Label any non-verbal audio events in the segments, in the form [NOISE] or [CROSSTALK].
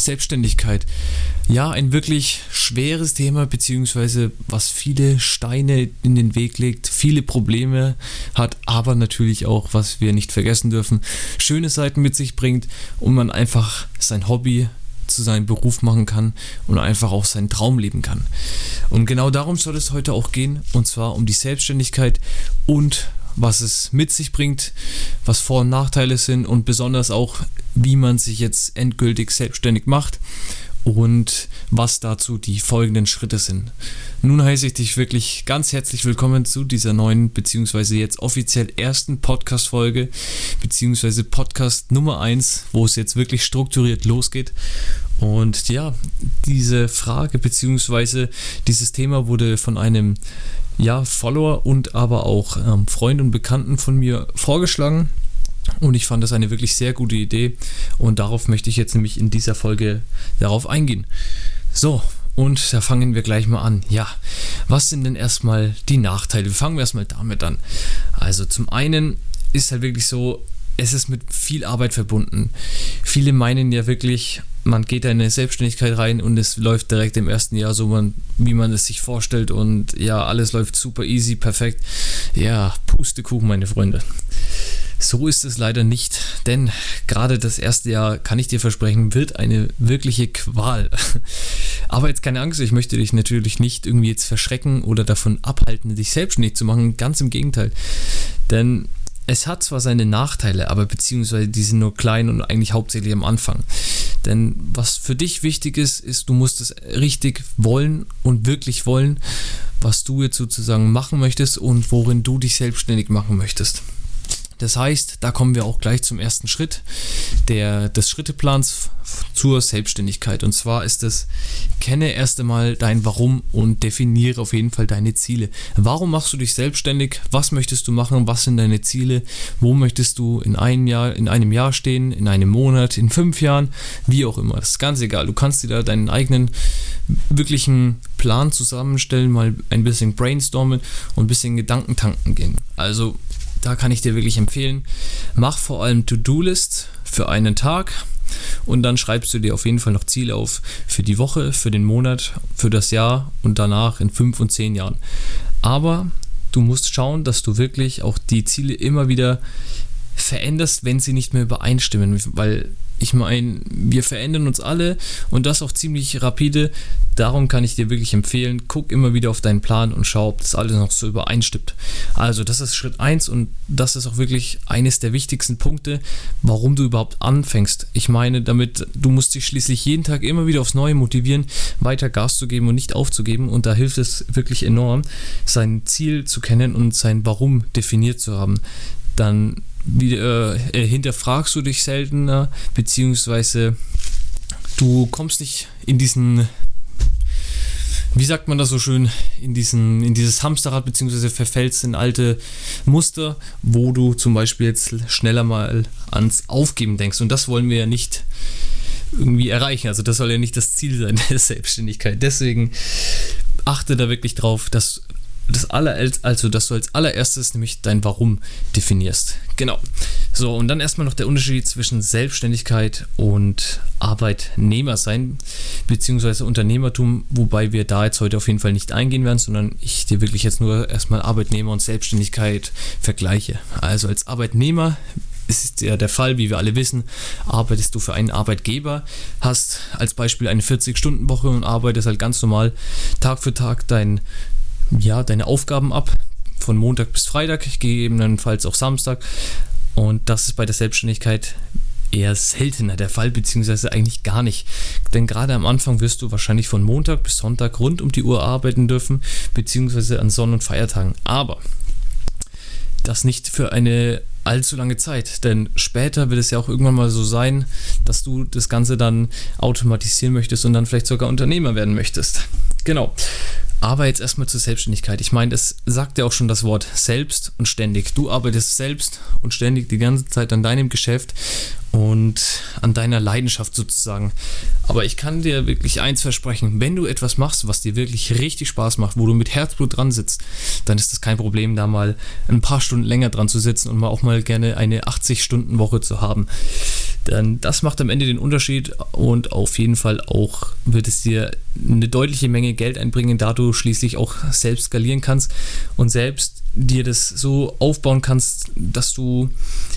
Selbstständigkeit. Ja, ein wirklich schweres Thema, beziehungsweise was viele Steine in den Weg legt, viele Probleme hat, aber natürlich auch, was wir nicht vergessen dürfen, schöne Seiten mit sich bringt und man einfach sein Hobby zu seinem Beruf machen kann und einfach auch seinen Traum leben kann. Und genau darum soll es heute auch gehen, und zwar um die Selbstständigkeit und was es mit sich bringt, was Vor- und Nachteile sind und besonders auch, wie man sich jetzt endgültig selbstständig macht und was dazu die folgenden Schritte sind. Nun heiße ich dich wirklich ganz herzlich willkommen zu dieser neuen, beziehungsweise jetzt offiziell ersten Podcast-Folge, beziehungsweise Podcast Nummer 1, wo es jetzt wirklich strukturiert losgeht. Und ja, diese Frage, beziehungsweise dieses Thema wurde von einem ja, Follower und aber auch ähm, Freund und Bekannten von mir vorgeschlagen. Und ich fand das eine wirklich sehr gute Idee. Und darauf möchte ich jetzt nämlich in dieser Folge darauf eingehen. So, und da fangen wir gleich mal an. Ja, was sind denn erstmal die Nachteile? Fangen wir erstmal damit an. Also zum einen ist halt wirklich so, es ist mit viel Arbeit verbunden. Viele meinen ja wirklich, man geht da in eine Selbstständigkeit rein und es läuft direkt im ersten Jahr so, man, wie man es sich vorstellt und ja, alles läuft super easy, perfekt. Ja, Pustekuchen, meine Freunde. So ist es leider nicht, denn gerade das erste Jahr, kann ich dir versprechen, wird eine wirkliche Qual. [LAUGHS] Aber jetzt keine Angst, ich möchte dich natürlich nicht irgendwie jetzt verschrecken oder davon abhalten, dich selbstständig zu machen. Ganz im Gegenteil. Denn es hat zwar seine Nachteile, aber beziehungsweise die sind nur klein und eigentlich hauptsächlich am Anfang. Denn was für dich wichtig ist, ist, du musst es richtig wollen und wirklich wollen, was du jetzt sozusagen machen möchtest und worin du dich selbstständig machen möchtest. Das heißt, da kommen wir auch gleich zum ersten Schritt der, des Schritteplans zur Selbstständigkeit. Und zwar ist es, kenne erst einmal dein Warum und definiere auf jeden Fall deine Ziele. Warum machst du dich selbstständig? Was möchtest du machen? Was sind deine Ziele? Wo möchtest du in einem Jahr, in einem Jahr stehen? In einem Monat? In fünf Jahren? Wie auch immer. Das ist ganz egal. Du kannst dir da deinen eigenen wirklichen Plan zusammenstellen, mal ein bisschen brainstormen und ein bisschen Gedankentanken gehen. Also da kann ich dir wirklich empfehlen, mach vor allem To-Do-List für einen Tag und dann schreibst du dir auf jeden Fall noch Ziele auf für die Woche, für den Monat, für das Jahr und danach in fünf und zehn Jahren. Aber du musst schauen, dass du wirklich auch die Ziele immer wieder veränderst, wenn sie nicht mehr übereinstimmen, weil ich meine, wir verändern uns alle und das auch ziemlich rapide. Darum kann ich dir wirklich empfehlen, guck immer wieder auf deinen Plan und schau, ob das alles noch so übereinstimmt. Also, das ist Schritt 1 und das ist auch wirklich eines der wichtigsten Punkte, warum du überhaupt anfängst. Ich meine, damit du musst dich schließlich jeden Tag immer wieder aufs Neue motivieren, weiter Gas zu geben und nicht aufzugeben und da hilft es wirklich enorm, sein Ziel zu kennen und sein Warum definiert zu haben. Dann wie, äh, hinterfragst du dich seltener, beziehungsweise du kommst nicht in diesen, wie sagt man das so schön, in, diesen, in dieses Hamsterrad, beziehungsweise verfällst in alte Muster, wo du zum Beispiel jetzt schneller mal ans Aufgeben denkst. Und das wollen wir ja nicht irgendwie erreichen. Also das soll ja nicht das Ziel sein der Selbstständigkeit. Deswegen achte da wirklich drauf, dass das aller, also dass du als allererstes nämlich dein Warum definierst. Genau. So, und dann erstmal noch der Unterschied zwischen Selbstständigkeit und Arbeitnehmer sein, beziehungsweise Unternehmertum, wobei wir da jetzt heute auf jeden Fall nicht eingehen werden, sondern ich dir wirklich jetzt nur erstmal Arbeitnehmer und Selbstständigkeit vergleiche. Also als Arbeitnehmer es ist ja der Fall, wie wir alle wissen, arbeitest du für einen Arbeitgeber, hast als Beispiel eine 40-Stunden-Woche und arbeitest halt ganz normal Tag für Tag dein ja, deine Aufgaben ab, von Montag bis Freitag, gegebenenfalls auch Samstag. Und das ist bei der Selbstständigkeit eher seltener der Fall, beziehungsweise eigentlich gar nicht. Denn gerade am Anfang wirst du wahrscheinlich von Montag bis Sonntag rund um die Uhr arbeiten dürfen, beziehungsweise an Sonn- und Feiertagen. Aber das nicht für eine allzu lange Zeit, denn später wird es ja auch irgendwann mal so sein, dass du das Ganze dann automatisieren möchtest und dann vielleicht sogar Unternehmer werden möchtest. Genau. Aber jetzt erstmal zur Selbstständigkeit. Ich meine, es sagt ja auch schon das Wort selbst und ständig. Du arbeitest selbst und ständig die ganze Zeit an deinem Geschäft und an deiner Leidenschaft sozusagen. Aber ich kann dir wirklich eins versprechen, wenn du etwas machst, was dir wirklich richtig Spaß macht, wo du mit Herzblut dran sitzt, dann ist es kein Problem, da mal ein paar Stunden länger dran zu sitzen und mal auch mal gerne eine 80-Stunden-Woche zu haben. Denn das macht am Ende den Unterschied und auf jeden Fall auch wird es dir eine deutliche Menge Geld einbringen, da du schließlich auch selbst skalieren kannst und selbst dir das so aufbauen kannst, dass du,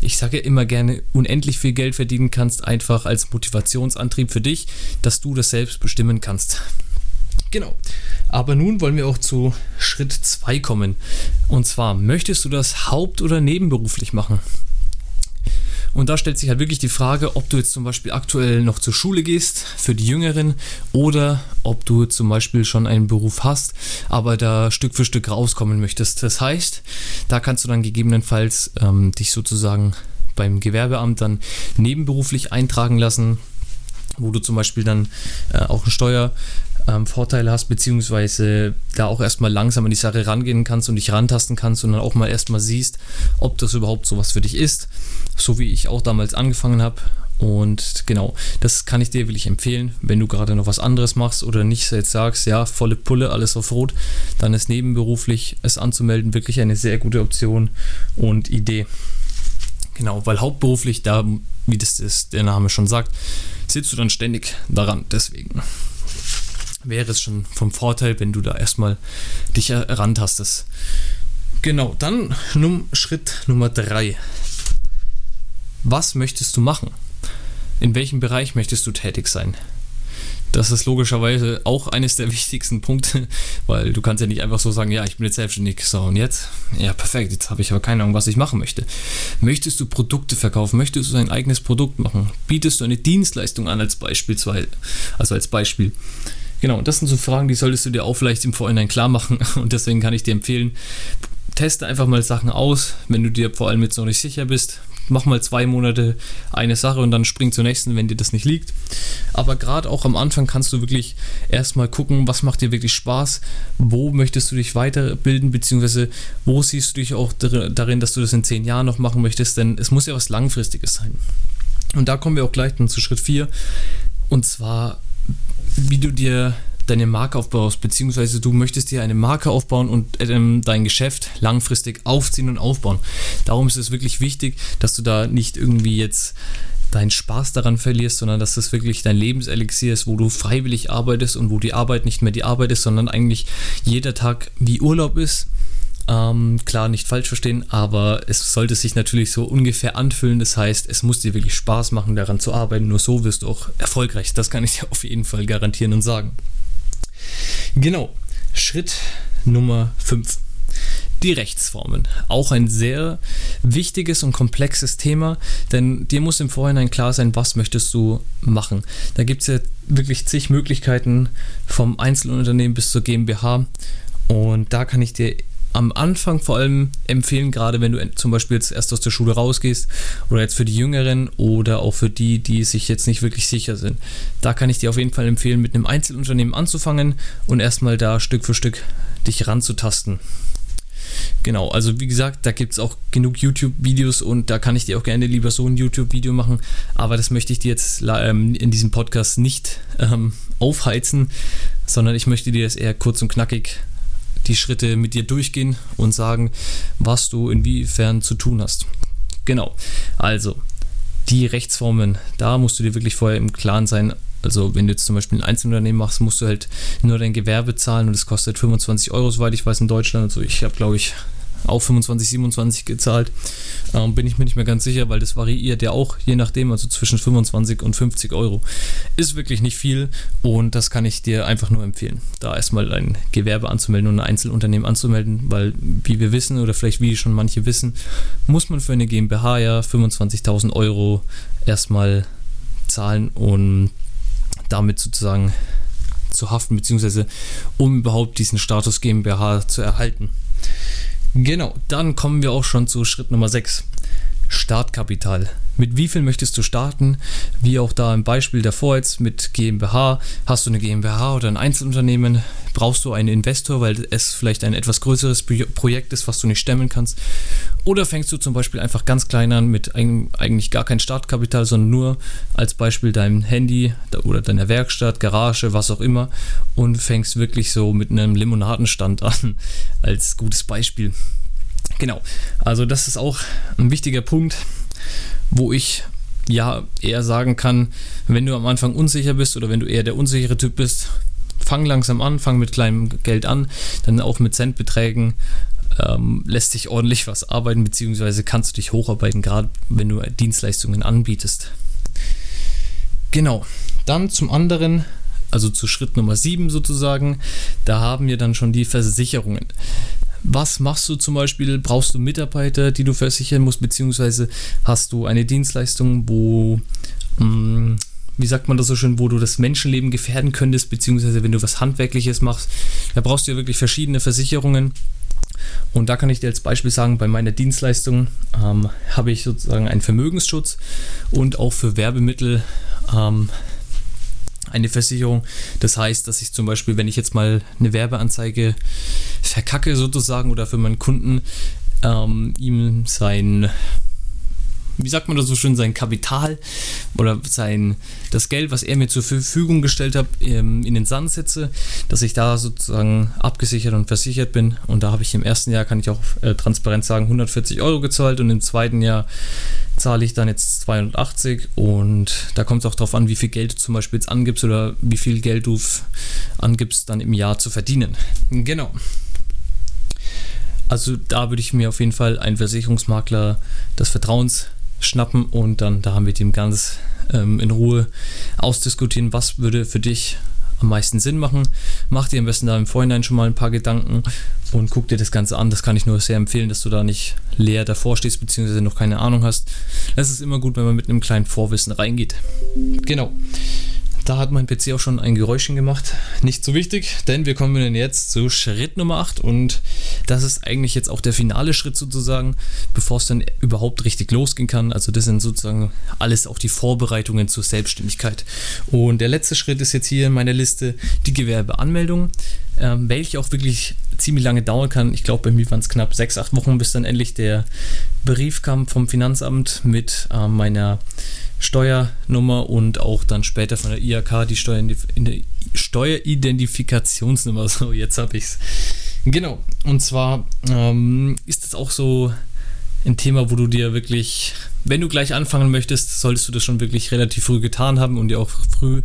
ich sage ja immer gerne, unendlich viel Geld verdienen kannst, einfach als Motivationsantrieb für dich, dass du das selbst bestimmen kannst. Genau. Aber nun wollen wir auch zu Schritt 2 kommen. Und zwar, möchtest du das haupt- oder nebenberuflich machen? Und da stellt sich halt wirklich die Frage, ob du jetzt zum Beispiel aktuell noch zur Schule gehst für die Jüngeren oder ob du zum Beispiel schon einen Beruf hast, aber da Stück für Stück rauskommen möchtest. Das heißt, da kannst du dann gegebenenfalls ähm, dich sozusagen beim Gewerbeamt dann nebenberuflich eintragen lassen, wo du zum Beispiel dann äh, auch eine Steuer ähm, Vorteile hast, beziehungsweise da auch erstmal langsam an die Sache rangehen kannst und dich rantasten kannst und dann auch mal erstmal siehst, ob das überhaupt sowas für dich ist, so wie ich auch damals angefangen habe. Und genau, das kann ich dir wirklich empfehlen, wenn du gerade noch was anderes machst oder nicht jetzt sagst, ja, volle Pulle, alles auf Rot, dann ist nebenberuflich es anzumelden wirklich eine sehr gute Option und Idee. Genau, weil hauptberuflich, da, wie das, das der Name schon sagt, sitzt du dann ständig daran. Deswegen wäre es schon vom Vorteil, wenn du da erstmal dich herantastest. Genau, dann num Schritt Nummer 3. Was möchtest du machen? In welchem Bereich möchtest du tätig sein? Das ist logischerweise auch eines der [LAUGHS] wichtigsten Punkte, weil du kannst ja nicht einfach so sagen, ja, ich bin jetzt selbstständig, so und jetzt? Ja, perfekt, jetzt habe ich aber keine Ahnung, was ich machen möchte. Möchtest du Produkte verkaufen? Möchtest du ein eigenes Produkt machen? Bietest du eine Dienstleistung an als beispielsweise, also als Beispiel? Genau, das sind so Fragen, die solltest du dir auch vielleicht im Vorhinein klar machen [LAUGHS] und deswegen kann ich dir empfehlen, teste einfach mal Sachen aus, wenn du dir vor allem jetzt noch nicht sicher bist. Mach mal zwei Monate eine Sache und dann spring zur nächsten, wenn dir das nicht liegt. Aber gerade auch am Anfang kannst du wirklich erstmal gucken, was macht dir wirklich Spaß, wo möchtest du dich weiterbilden, beziehungsweise wo siehst du dich auch darin, dass du das in zehn Jahren noch machen möchtest, denn es muss ja was Langfristiges sein. Und da kommen wir auch gleich dann zu Schritt 4. Und zwar wie du dir deine Marke aufbaust, beziehungsweise du möchtest dir eine Marke aufbauen und ähm, dein Geschäft langfristig aufziehen und aufbauen. Darum ist es wirklich wichtig, dass du da nicht irgendwie jetzt deinen Spaß daran verlierst, sondern dass das wirklich dein Lebenselixier ist, wo du freiwillig arbeitest und wo die Arbeit nicht mehr die Arbeit ist, sondern eigentlich jeder Tag wie Urlaub ist ähm, klar, nicht falsch verstehen, aber es sollte sich natürlich so ungefähr anfühlen. Das heißt, es muss dir wirklich Spaß machen, daran zu arbeiten. Nur so wirst du auch erfolgreich. Das kann ich dir [LAUGHS] auf jeden Fall garantieren und sagen. Genau, Schritt Nummer 5. Die Rechtsformen. Auch ein sehr wichtiges und komplexes Thema, denn dir muss im Vorhinein klar sein, was möchtest du machen. Da gibt es ja wirklich zig Möglichkeiten vom Einzelunternehmen bis zur GmbH und da kann ich dir am Anfang vor allem empfehlen, gerade wenn du zum Beispiel jetzt erst aus der Schule rausgehst oder jetzt für die Jüngeren oder auch für die, die sich jetzt nicht wirklich sicher sind. Da kann ich dir auf jeden Fall empfehlen, mit einem Einzelunternehmen anzufangen und erstmal da Stück für Stück dich ranzutasten. Genau, also wie gesagt, da gibt es auch genug YouTube-Videos und da kann ich dir auch gerne lieber so ein YouTube-Video machen, aber das möchte ich dir jetzt ähm, in diesem Podcast nicht ähm, aufheizen, sondern ich möchte dir das eher kurz und knackig die Schritte mit dir durchgehen und sagen, was du inwiefern zu tun hast. Genau. Also, die Rechtsformen, da musst du dir wirklich vorher im Klaren sein. Also, wenn du jetzt zum Beispiel ein Einzelunternehmen machst, musst du halt nur dein Gewerbe zahlen und es kostet 25 Euro, soweit ich weiß, in Deutschland. Also, ich habe, glaube ich, auch 25, 27 gezahlt. Ähm, bin ich mir nicht mehr ganz sicher, weil das variiert ja auch je nachdem, also zwischen 25 und 50 Euro. Ist wirklich nicht viel und das kann ich dir einfach nur empfehlen, da erstmal ein Gewerbe anzumelden und ein Einzelunternehmen anzumelden, weil wie wir wissen oder vielleicht wie schon manche wissen, muss man für eine GmbH ja 25.000 Euro erstmal zahlen und damit sozusagen zu haften, beziehungsweise um überhaupt diesen Status GmbH zu erhalten. Genau, dann kommen wir auch schon zu Schritt Nummer 6. Startkapital. Mit wie viel möchtest du starten? Wie auch da im Beispiel davor jetzt mit GmbH. Hast du eine GmbH oder ein Einzelunternehmen? Brauchst du einen Investor, weil es vielleicht ein etwas größeres Projekt ist, was du nicht stemmen kannst? Oder fängst du zum Beispiel einfach ganz klein an mit eigentlich gar kein Startkapital, sondern nur als Beispiel deinem Handy oder deiner Werkstatt, Garage, was auch immer und fängst wirklich so mit einem Limonadenstand [LAUGHS] an als gutes Beispiel. Genau, also das ist auch ein wichtiger Punkt, wo ich ja eher sagen kann, wenn du am Anfang unsicher bist oder wenn du eher der unsichere Typ bist, fang langsam an, fang mit kleinem Geld an, dann auch mit Centbeträgen ähm, lässt sich ordentlich was arbeiten, beziehungsweise kannst du dich hocharbeiten, gerade wenn du Dienstleistungen anbietest. Genau, dann zum anderen, also zu Schritt Nummer 7 sozusagen, da haben wir dann schon die Versicherungen. Was machst du zum Beispiel? Brauchst du Mitarbeiter, die du versichern musst, beziehungsweise hast du eine Dienstleistung, wo, mm, wie sagt man das so schön, wo du das Menschenleben gefährden könntest, beziehungsweise wenn du was Handwerkliches machst, da brauchst du ja wirklich verschiedene Versicherungen. Und da kann ich dir als Beispiel sagen, bei meiner Dienstleistung ähm, habe ich sozusagen einen Vermögensschutz und auch für Werbemittel ähm, eine Versicherung. Das heißt, dass ich zum Beispiel, wenn ich jetzt mal eine Werbeanzeige verkacke sozusagen oder für meinen Kunden ähm, ihm sein wie sagt man das so schön, sein Kapital oder sein, das Geld, was er mir zur Verfügung gestellt hat, ähm, in den Sand setze, dass ich da sozusagen abgesichert und versichert bin. Und da habe ich im ersten Jahr, kann ich auch äh, transparent sagen, 140 Euro gezahlt und im zweiten Jahr zahle ich dann jetzt 280 und da kommt es auch darauf an, wie viel Geld du zum Beispiel jetzt angibst oder wie viel Geld du angibst, dann im Jahr zu verdienen. Genau. Also da würde ich mir auf jeden Fall einen Versicherungsmakler des Vertrauens schnappen und dann da mit ihm ganz ähm, in Ruhe ausdiskutieren, was würde für dich am meisten Sinn machen. Mach dir am besten da im Vorhinein schon mal ein paar Gedanken und guck dir das Ganze an. Das kann ich nur sehr empfehlen, dass du da nicht leer davor stehst, beziehungsweise noch keine Ahnung hast. Es ist immer gut, wenn man mit einem kleinen Vorwissen reingeht. Genau. Da hat mein PC auch schon ein Geräuschchen gemacht. Nicht so wichtig, denn wir kommen jetzt zu Schritt Nummer 8 und das ist eigentlich jetzt auch der finale Schritt sozusagen, bevor es dann überhaupt richtig losgehen kann. Also das sind sozusagen alles auch die Vorbereitungen zur Selbstständigkeit. Und der letzte Schritt ist jetzt hier in meiner Liste die Gewerbeanmeldung, ähm, welche auch wirklich ziemlich lange dauern kann. Ich glaube, bei mir waren es knapp sechs, acht Wochen, bis dann endlich der Brief kam vom Finanzamt mit äh, meiner Steuernummer und auch dann später von der IHK die Steueridentifikationsnummer. [LAUGHS] So, jetzt habe ich es. Genau. Und zwar ähm, ist das auch so ein Thema, wo du dir wirklich, wenn du gleich anfangen möchtest, solltest du das schon wirklich relativ früh getan haben und dir auch früh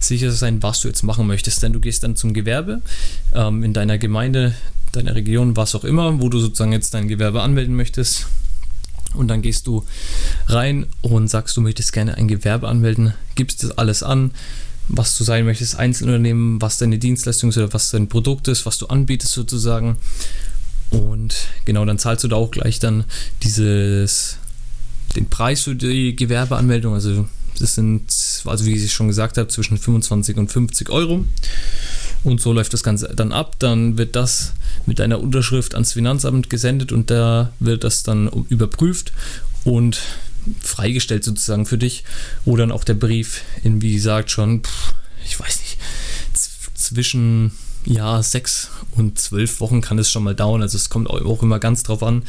sicher sein, was du jetzt machen möchtest. Denn du gehst dann zum Gewerbe ähm, in deiner Gemeinde, deiner Region, was auch immer, wo du sozusagen jetzt dein Gewerbe anmelden möchtest und dann gehst du rein und sagst, du möchtest gerne ein Gewerbe anmelden, gibst das alles an, was du sein möchtest, Einzelunternehmen, was deine Dienstleistung ist oder was dein Produkt ist, was du anbietest sozusagen. Und genau, dann zahlst du da auch gleich dann dieses, den Preis für die Gewerbeanmeldung. Also das sind, also wie ich schon gesagt habe, zwischen 25 und 50 Euro. Und so läuft das Ganze dann ab. Dann wird das mit einer Unterschrift ans Finanzamt gesendet und da wird das dann überprüft und freigestellt sozusagen für dich. Wo dann auch der Brief in, wie gesagt, schon, ich weiß nicht, zwischen ja, sechs und zwölf Wochen kann es schon mal dauern. Also es kommt auch immer ganz drauf an.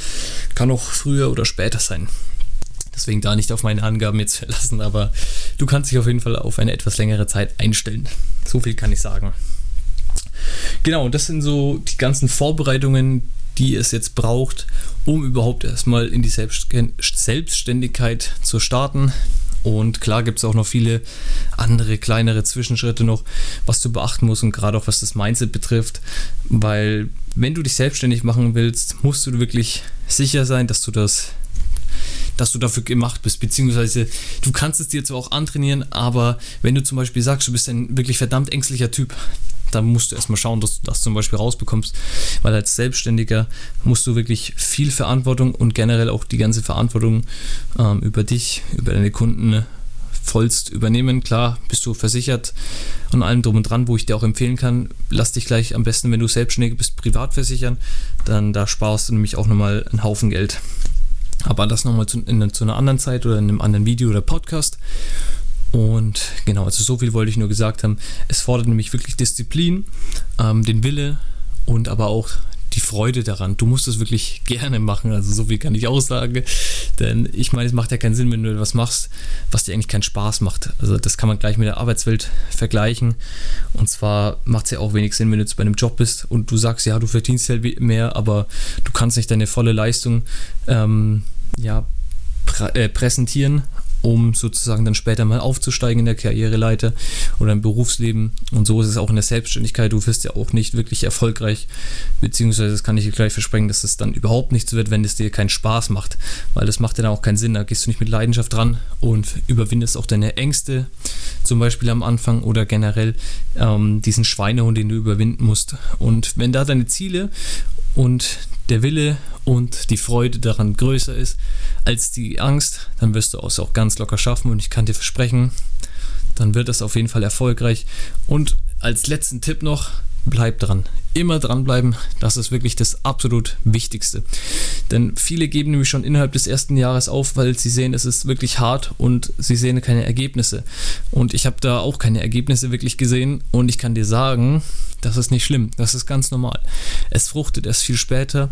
Kann auch früher oder später sein. Deswegen da nicht auf meine Angaben jetzt verlassen, aber du kannst dich auf jeden Fall auf eine etwas längere Zeit einstellen. So viel kann ich sagen. Genau, das sind so die ganzen Vorbereitungen, die es jetzt braucht, um überhaupt erstmal in die Selbstständigkeit zu starten. Und klar gibt es auch noch viele andere kleinere Zwischenschritte noch, was du beachten musst und gerade auch was das Mindset betrifft, weil wenn du dich selbstständig machen willst, musst du wirklich sicher sein, dass du das dass du dafür gemacht bist, beziehungsweise du kannst es dir zwar auch antrainieren, aber wenn du zum Beispiel sagst, du bist ein wirklich verdammt ängstlicher Typ, da musst du erstmal schauen, dass du das zum Beispiel rausbekommst, weil als Selbstständiger musst du wirklich viel Verantwortung und generell auch die ganze Verantwortung ähm, über dich, über deine Kunden vollst übernehmen. Klar, bist du versichert und allem drum und dran, wo ich dir auch empfehlen kann, lass dich gleich am besten, wenn du selbstständig bist, privat versichern, dann da sparst du nämlich auch nochmal einen Haufen Geld. Aber das nochmal zu, in, zu einer anderen Zeit oder in einem anderen Video oder Podcast. Und genau, also so viel wollte ich nur gesagt haben. Es fordert nämlich wirklich Disziplin, ähm, den Wille und aber auch die Freude daran. Du musst es wirklich gerne machen, also so viel kann ich auch sagen. Denn ich meine, es macht ja keinen Sinn, wenn du etwas machst, was dir eigentlich keinen Spaß macht. Also das kann man gleich mit der Arbeitswelt vergleichen. Und zwar macht es ja auch wenig Sinn, wenn du jetzt bei einem Job bist und du sagst, ja, du verdienst halt mehr, aber du kannst nicht deine volle Leistung ähm, ja, prä äh, präsentieren um sozusagen dann später mal aufzusteigen in der Karriereleiter oder im Berufsleben. Und so ist es auch in der Selbstständigkeit. Du wirst ja auch nicht wirklich erfolgreich, beziehungsweise das kann ich dir gleich versprechen, dass es dann überhaupt nichts wird, wenn es dir keinen Spaß macht, weil das macht ja dann auch keinen Sinn. Da gehst du nicht mit Leidenschaft dran und überwindest auch deine Ängste, zum Beispiel am Anfang oder generell ähm, diesen Schweinehund, den du überwinden musst. Und wenn da deine Ziele und der Wille und die Freude daran größer ist als die Angst, dann wirst du es auch ganz locker schaffen und ich kann dir versprechen, dann wird das auf jeden Fall erfolgreich. Und als letzten Tipp noch, bleib dran. Immer dranbleiben, das ist wirklich das absolut Wichtigste. Denn viele geben nämlich schon innerhalb des ersten Jahres auf, weil sie sehen, es ist wirklich hart und sie sehen keine Ergebnisse. Und ich habe da auch keine Ergebnisse wirklich gesehen und ich kann dir sagen, das ist nicht schlimm, das ist ganz normal. Es fruchtet erst viel später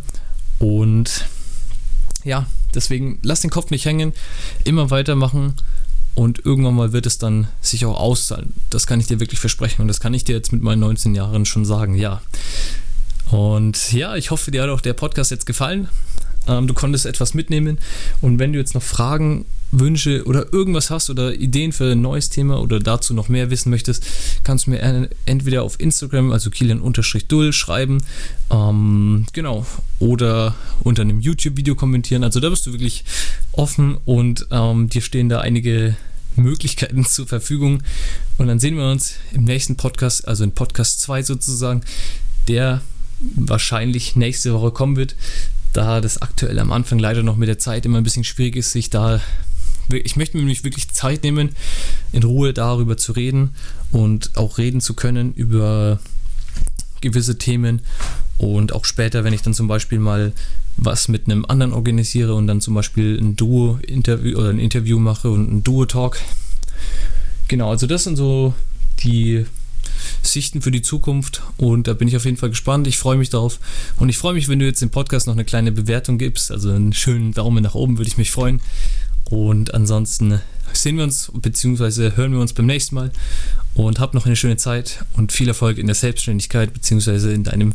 und ja, deswegen lass den Kopf nicht hängen, immer weitermachen und irgendwann mal wird es dann sich auch auszahlen. Das kann ich dir wirklich versprechen. Und das kann ich dir jetzt mit meinen 19 Jahren schon sagen, ja. Und ja, ich hoffe, dir hat auch der Podcast jetzt gefallen. Ähm, du konntest etwas mitnehmen. Und wenn du jetzt noch Fragen, Wünsche oder irgendwas hast oder Ideen für ein neues Thema oder dazu noch mehr wissen möchtest, kannst du mir entweder auf Instagram, also kilian-dull, schreiben. Ähm, genau. Oder unter einem YouTube-Video kommentieren. Also da bist du wirklich offen und ähm, dir stehen da einige Möglichkeiten zur Verfügung. Und dann sehen wir uns im nächsten Podcast, also in Podcast 2 sozusagen, der wahrscheinlich nächste Woche kommen wird da das aktuell am Anfang leider noch mit der Zeit immer ein bisschen schwierig ist, sich da ich möchte mir nämlich wirklich Zeit nehmen, in Ruhe darüber zu reden und auch reden zu können über gewisse Themen und auch später, wenn ich dann zum Beispiel mal was mit einem anderen organisiere und dann zum Beispiel ein Duo-Interview oder ein Interview mache und ein Duo-Talk. Genau, also das sind so die Sichten für die Zukunft und da bin ich auf jeden Fall gespannt. Ich freue mich darauf und ich freue mich, wenn du jetzt dem Podcast noch eine kleine Bewertung gibst, also einen schönen Daumen nach oben würde ich mich freuen. Und ansonsten sehen wir uns bzw. hören wir uns beim nächsten Mal und hab noch eine schöne Zeit und viel Erfolg in der Selbstständigkeit bzw. in deinem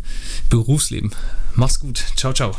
Berufsleben. Mach's gut. Ciao, ciao.